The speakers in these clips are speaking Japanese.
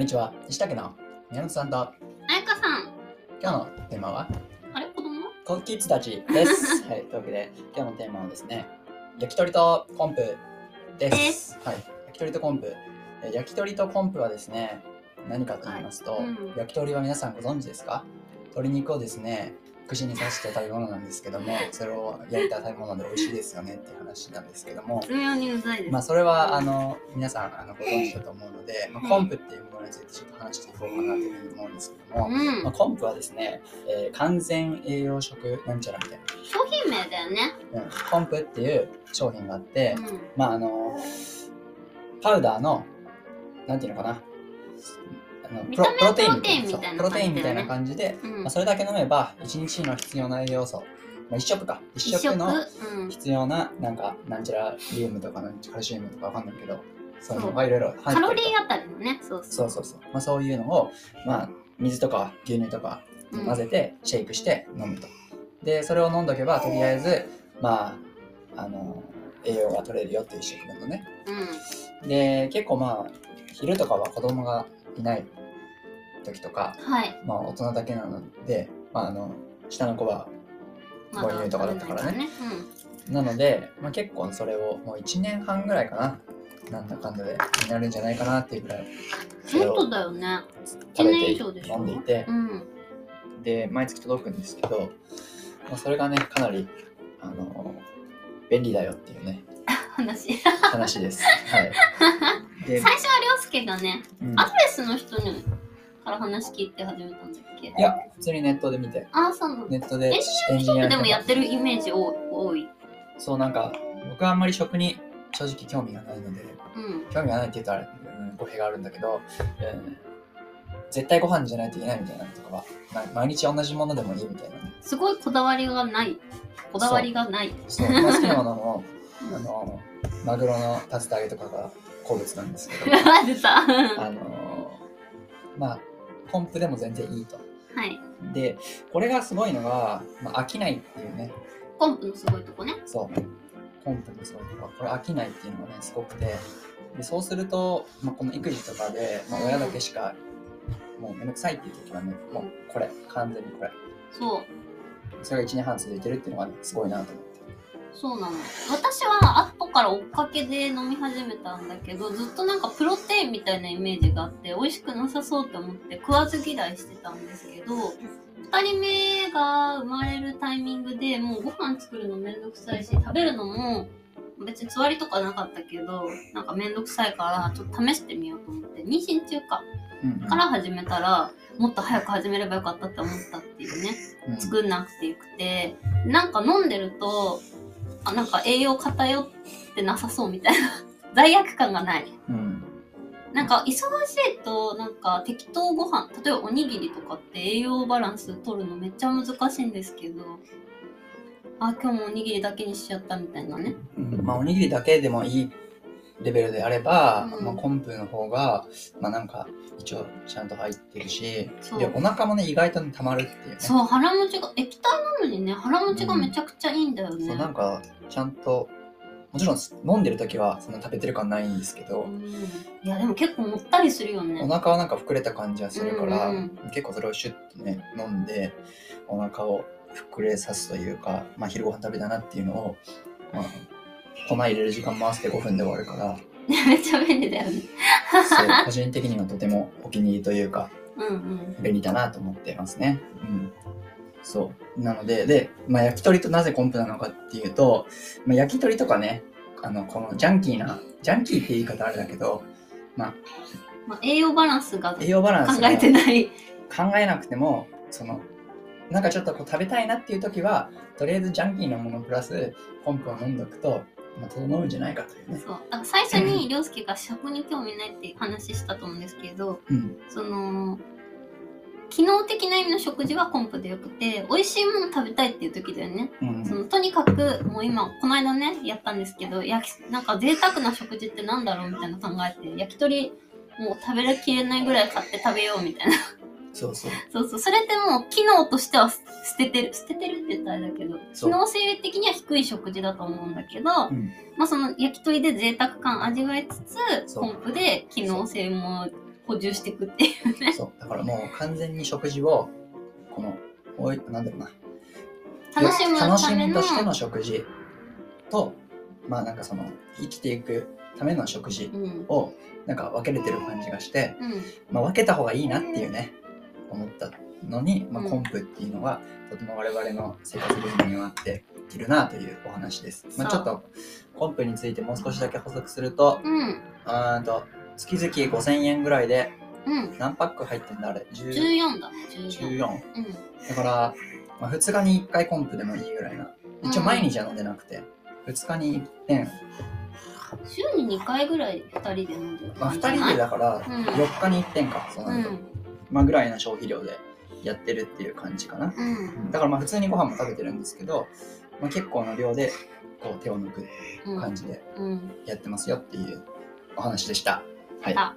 んにちは。西竹の宮本さんと、あやかさん。今日のテーマは、あれ？子供？コッキッズたちです。はい、というわけで、今日のテーマはですね、焼き鳥とコンプです。ですはい、焼き鳥とコンプ。えー焼き鳥とコンプはですね、何かと言いますと、はいうん焼き鳥は皆さんご存知ですか？鶏肉をですね、串に刺して食べ物なんですけども、それを焼いた食べ物で美味しいですよねっていう話なんですけども。まあそれはあの皆さんあのご存知だと思うので、まあ、コンプっていうものについてちょっと話していこうかなというふうに思うんですけども、うんまあ、。コンプはですね、えー完全栄養食なんちゃらみたい商品名だよね。な、うん、コンプっていう商品があって、うん。まああのパウダーのなんていうのかなプロテインみたいなそうプロテインみたいな感感じで、うんまあ、それだけ飲めば1日の必要な栄養素、まあ、1食か1一食。食のうん。必要ななんかなんちゃらリウムとかカルシウムとかわかんないけどそういうのがいろいろ入ってるとカロリーあたりのね。そうそそうう。そうそう、まあ、そういうのを、まあ、水とか牛乳とかうん混ぜてシェイクして飲むと、でそれを飲んどけばとりあえずまああの栄養が取れるよっていう食分のねうん。で結構まあ昼とかは子供がいない時とか、はい。まあ、大人だけなので、まあ、あの下の子は母乳とかだったからね食べないなので、まあ、結構それをもう1年半ぐらいかななんだかんだでになるんじゃないかなっていうぐらいそれうん。を本当だよね。1食べて年以上でしょ？飲んでいてうん。で毎月届くんですけど、まあ、それがねかなりあの便利だよっていうね 話。話です。はい、で最初はりょうすけがね、うんアドレスの人にから話聞いて始めたんだっけ？いや普通にネットで見てああ、そうなの。ネットでエンジニアの人でもやってるイメージ多多い。そうなんか僕はあんまり食に正直興味がないのでうん。興味がないって言うとあれ、うん、語弊があるんだけど、うん絶対ご飯じゃないといけないみたいなのとかはま毎日同じものでもいいみたいなねすごいこだわりがない。こだわりがない。そう、まあ、好きなものもあのマグロの竜田揚げとかが好物なんですけど。あはのまあコンプでも全然いいと。い。でこれがすごいのが、まあ、飽きないっていうねコンプのすごいとこね。そうコンプのすごいところこれ飽きないっていうのがねすごくてでそうすると、まあ、この育児とかで、まあ、親だけしかもうめんどくさいっていう時はねもうこれ完全にこれそう。それが1年半続いてるっていうのがねすごいなと思ってそうなの。私は後から追っかけで飲み始めたんだけど、ずっとなんかプロテインみたいなイメージがあって、美味しくなさそうって思って食わず嫌いしてたんですけど、二人目が生まれるタイミングでもうご飯作るのめんどくさいし、食べるのも別につわりとかなかったけど、なんかめんどくさいからちょっと試してみようと思って、妊娠中か。から始めたら、もっと早く始めればよかったって思ったっていうね。うん作んなくてよくて、なんか飲んでると、あなんか栄養偏ってなさそうみたいな。罪悪感がない。うんなんか忙しいと、なんか適当ご飯、例えばおにぎりとかって栄養バランス取るのめっちゃ難しいんですけど、あ、今日もおにぎりだけにしちゃったみたいなね。うんまあおにぎりだけでもいいレベルであれば、うん。まあ、コンプの方がまあなんか一応ちゃんと入ってるしそう。でお腹もね意外とね溜まるっていうね。そう、腹持ちが、液体なのにね、腹持ちがめちゃくちゃいいんだよね。そうなんかちゃんともちろん飲んでる時はそんな食べてる感ないんですけど、うん。いや、でも結構もったりするよね。お腹はなんか膨れた感じはするから、うんうん。結構それをシュッとね飲んでお腹を膨れさすというか、まあ、昼ご飯食べたなっていうのを、まあ、粉入れる時間回して5分で終わるから めっちゃ便利だよね。そう個人的にはとてもお気に入りというかうんうん。便利だなと思ってますね。うん、そうなのでで、まあ、焼き鳥となぜコンプなのかっていうと、まあ、焼き鳥とかねあのこのジャンキーなジャンキーって言い方あれだけどまあ、栄養バランスが栄養バランス考えてない。考えなくてもそのなんかちょっとこう食べたいなっていう時はとりあえずジャンキーなものプラスコンプを飲んどくと、まあ、整うんじゃないかというね。そう。だから最初に涼介が食に興味ないって話したと思うんですけど、うんその、機能的な意味の食事はコンプでよくて、美味しいもの食べたいっていう時だよね。うんそのとにかく、もう今、この間ね、やったんですけど、焼き、なんか贅沢な食事ってなんだろうみたいなの考えて、焼き鳥、もう食べきれないぐらい買って食べようみたいな。そうそうそうそう。それってもう機能としては捨ててる。捨ててるって言ったらあれだけど、機能性的には低い食事だと思うんだけど、うんまあその焼き鳥で贅沢感味わいつつ、コンプで機能性も補充していくっていうね。そう。だからもう完全に食事を、この、おい、なんだろうな。楽しむ楽し。みとしての食事と、まあなんかその、生きていくための食事うん。を、なんか分けれてる感じがして、うん。まあ分けた方がいいなっていうね、思ったのに、まあうんコンプっていうのが、とても我々の生活リズムに合っているなというお話です。まあちょっと、コンプについてもう少しだけ補足すると、うん。あーんと、月々5000円ぐらいで、うん。何パック入ってんだあれ ?10 14だ。14。14。うん。だから、まあ、2日に1回コンプでもいいぐらいな。一応毎日は飲んでなくて、2日に1点。週に2回ぐらい2人で飲んでるまあ、2感じじゃない？人でだから、うん4日に1点か、そうなると。うん。まあ、ぐらいの消費量でやってるっていう感じかな。うん。だからまあ普通にご飯も食べてるんですけど、まあ、結構な量でこう手を抜くうん。感じでうん。やってますよっていうお話でした。はい。あ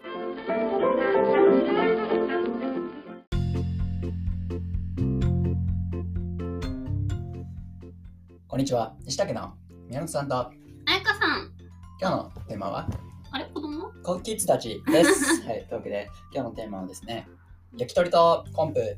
こんにちは。西竹の宮本さんとあやかさん。今日のテーマは？あれ？子供？コキッズたちです。はい。というわけで今日のテーマはですね、焼き鳥とコンプ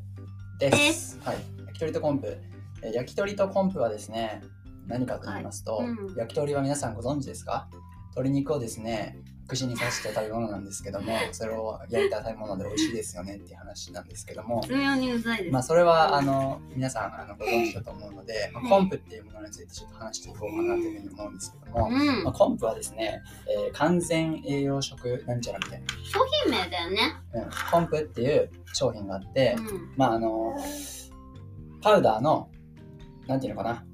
です。ですはい。焼き鳥とコンプ。えー焼き鳥とコンプはですね、何かと言いますと、はいうん焼き鳥は皆さんご存知ですか？鶏肉をですね、串に刺した食べ物なんですけども、それを焼いた食べ物で美味しいですよねっていう話なんですけども、微妙にうざいです。まあそれはあの皆さんあのご存知だと思うので、まあ、コンプっていうものについてちょっと話していこうかなというふうに思うんですけども、うんまあ、。コンプはですね、えー完全栄養食なんちゃらみたい商品名だよね。な、うん、コンプっていう商品があって、うん。まああのパウダーのなんていうのかな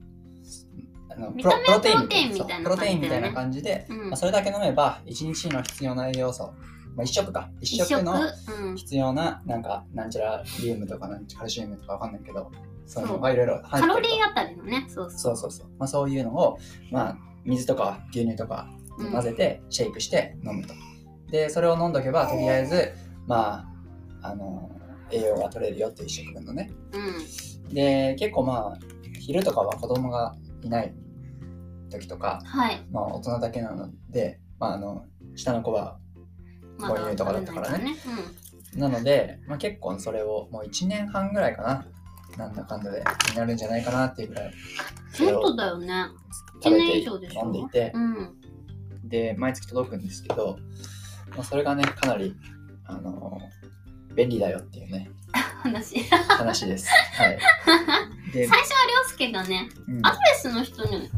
あの見た目はプロテインみたいなプロテインみたいな感感じで、うんまあ、それだけ飲めば1日の必要な栄養素、まあ、1食か1一食。食？のうん。必要ななんかなんちゃらリウムとかなんちゃらカルシウムとかわかんないけどそういうのがいろいろカロリーあたりのね。そうそそうそうそう、まあ、そういうのを、まあ、水とか牛乳とかう。うん混ぜてシェイクして飲むと、でそれを飲んどけばとりあえずまああの栄養が取れるよっていう一食分のねうん。で結構まあ昼とかは子供がいない時とか、はい。まあ、大人だけなので、まあ、あの下の子はま母乳とかだったからね食べないなので、まあ、結構それをもう1年半ぐらいかななんだかんだでになるんじゃないかなっていうぐらい本当だよね。1食べて年以上でしょ？飲んでいてうん。で毎月届くんですけど、まあ、それがねかなりあの便利だよっていうね 話。話です。はい、で 最、初はりょうすけがね、うんアドレスの人に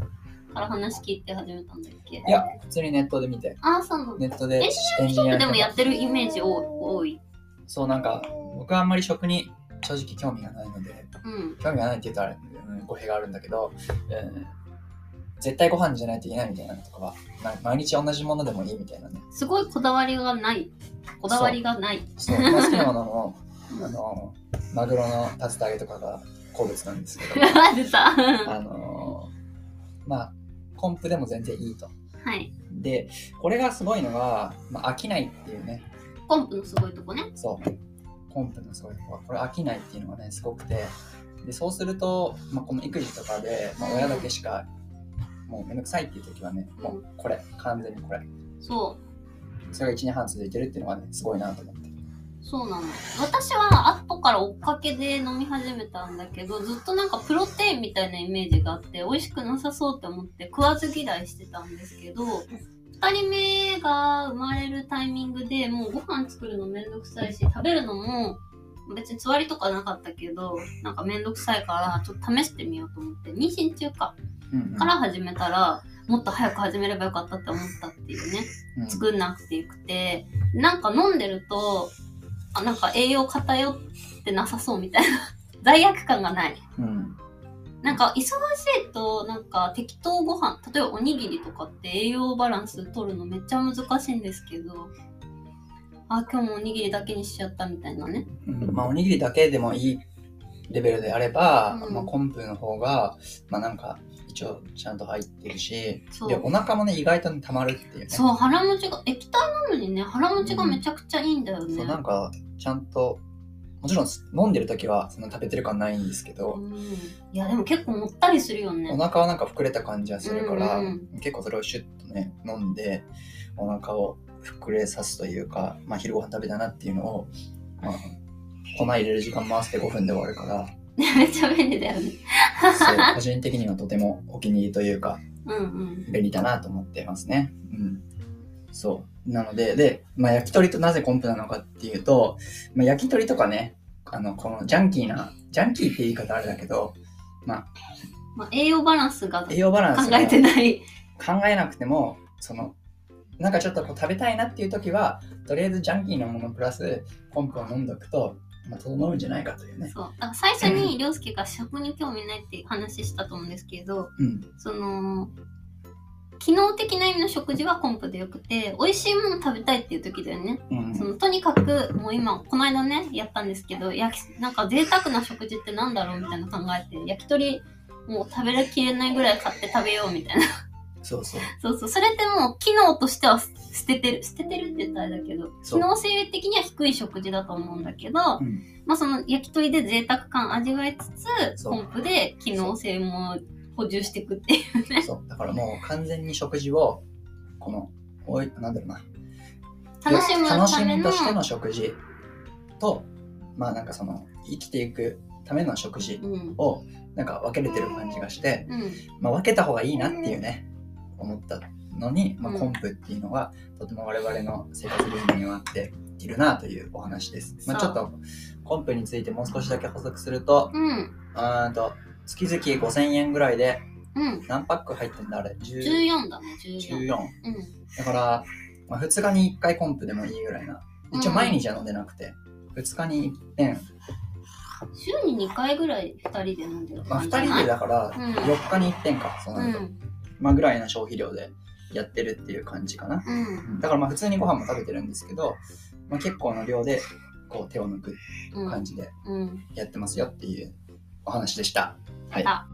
から話聞いて始めたんだっけ？いや普通にネットで見てああ、そうなの。ネットでエンジニアでもやってるイメージ多多い。そうなんか僕はあんまり食に正直興味がないのでうん。興味がないって言うとあれ、うん、語弊があるんだけど、うん絶対ご飯じゃないといけないみたいなのとかはま毎日同じものでもいいみたいなねすごいこだわりがない。こだわりがない。そうまあ好きなものもあのマグロの竜田揚げとかが好物なんですけど。出た。あのまあコンプでも全然いいと。はい。でこれがすごいのが、まあ、飽きないっていうね。コンプのすごいとこね。そう。コンプのすごいとこ。ろこれ飽きないっていうのがねすごくて。でそうすると、まあ、この育児とかで、まあ、親だけしかもうめんどくさいっていう時はね、もうこれ。完全にこれ。そう。それが1年半続いてるっていうのがねすごいなと思ってそうなの。私は後から追っかけで飲み始めたんだけど、ずっとなんかプロテインみたいなイメージがあって、美味しくなさそうって思って食わず嫌いしてたんですけど、2人目が生まれるタイミングでもうご飯作るのめんどくさいし、食べるのも別につわりとかなかったけど、なんかめんどくさいからちょっと試してみようと思って、妊娠中か、から始めたら、もっと早く始めればよかったって思ったっていうね。うん作んなくてよくて、なんか飲んでると、あ、なんか栄養偏ってなさそうみたいな。罪悪感がない。うんなんか忙しいと、なんか適当ご飯、例えばおにぎりとかって栄養バランス取るのめっちゃ難しいんですけど、あ、今日もおにぎりだけにしちゃったみたいなね。うんまあおにぎりだけでもいいレベルであれば、うんまあ、コンプの方がまあなんか一応ちゃんと入ってるしでお腹もね意外とねたまるっていうね。そう、腹持ちが、液体なのにね、腹持ちがめちゃくちゃいいんだよね。そうなんかちゃんともちろん飲んでる時はそんな食べてる感ないんですけど、うん、いや、でも結構もったりするよね。お腹はなんか膨れた感じはするから、うん結構それをシュッとね飲んでお腹を膨れさすというか、まあ、昼ご飯食べたなっていうのを、まあ、粉入れる時間回して5分で終わるから、めっちゃ便利だよね。個人的にはとてもお気に入りというか、うんうん。便利だなと思ってますね。うん。そう。なので、で、まあ、焼き鳥となぜコンプなのかっていうと、まあ、焼き鳥とかね、あの、このジャンキーな、ジャンキーって言い方あれだけど、まあ、栄養バランスが考栄養バランスがえてない。考えなくても、その、なんかちょっとこう食べたいなっていう時は、とりあえずジャンキーなものプラスコンプを飲んどくと、まあ、整うんじゃないかというね。そう。だ最初に涼介が食に興味ないって話したと思うんですけど、うん。その、機能的な意味の食事はコンプでよくて、美味しいもの食べたいっていう時だよね。うん。そのとにかく、もう今、この間ね、やったんですけど、焼きなんか贅沢な食事ってなんだろうみたいな考えて、焼き鳥もう食べきれないぐらい買って食べようみたいな。そうそう。そうそう。それってもう機能としては捨ててる。捨ててるって言ったらあれだけど、機能性的には低い食事だと思うんだけど、うん。まあその焼き鳥で贅沢感味わいつつ、そうコンプで機能性も補充していくっていうね。そう。だからもう完全に食事を、この、おい、なんだろうな。楽しむ楽しためのみとしての食事と、まあなんかその、生きていくための食事うん。を、なんか分けれてる感じがして、うん。まあ分けた方がいいなっていうね、思ったのに、まあうんコンプっていうのは、とても我々の生活リズムには合っているなというお話です。まあちょっと、コンプについてもう少しだけ補足すると、うん。うーんと、月々5000円ぐらいで、うん。何パック入ってんだあれ ?10 14だね、14。14。うん。だから、まあ、2日に1回コンプでもいいぐらいな。一応毎日は飲んでなくて、2日に1遍、週に2回ぐらい2人で飲んでるまあ、2感じじゃない？人でだからうん4日に1遍か、そうなると、うん。まあぐらいの消費量でやってるっていう感じかな。うん。だからまあ普通にご飯も食べてるんですけど、まあ、結構の量でこう手を抜くうん。感じでうん。やってますよっていうお話でした。はい。あ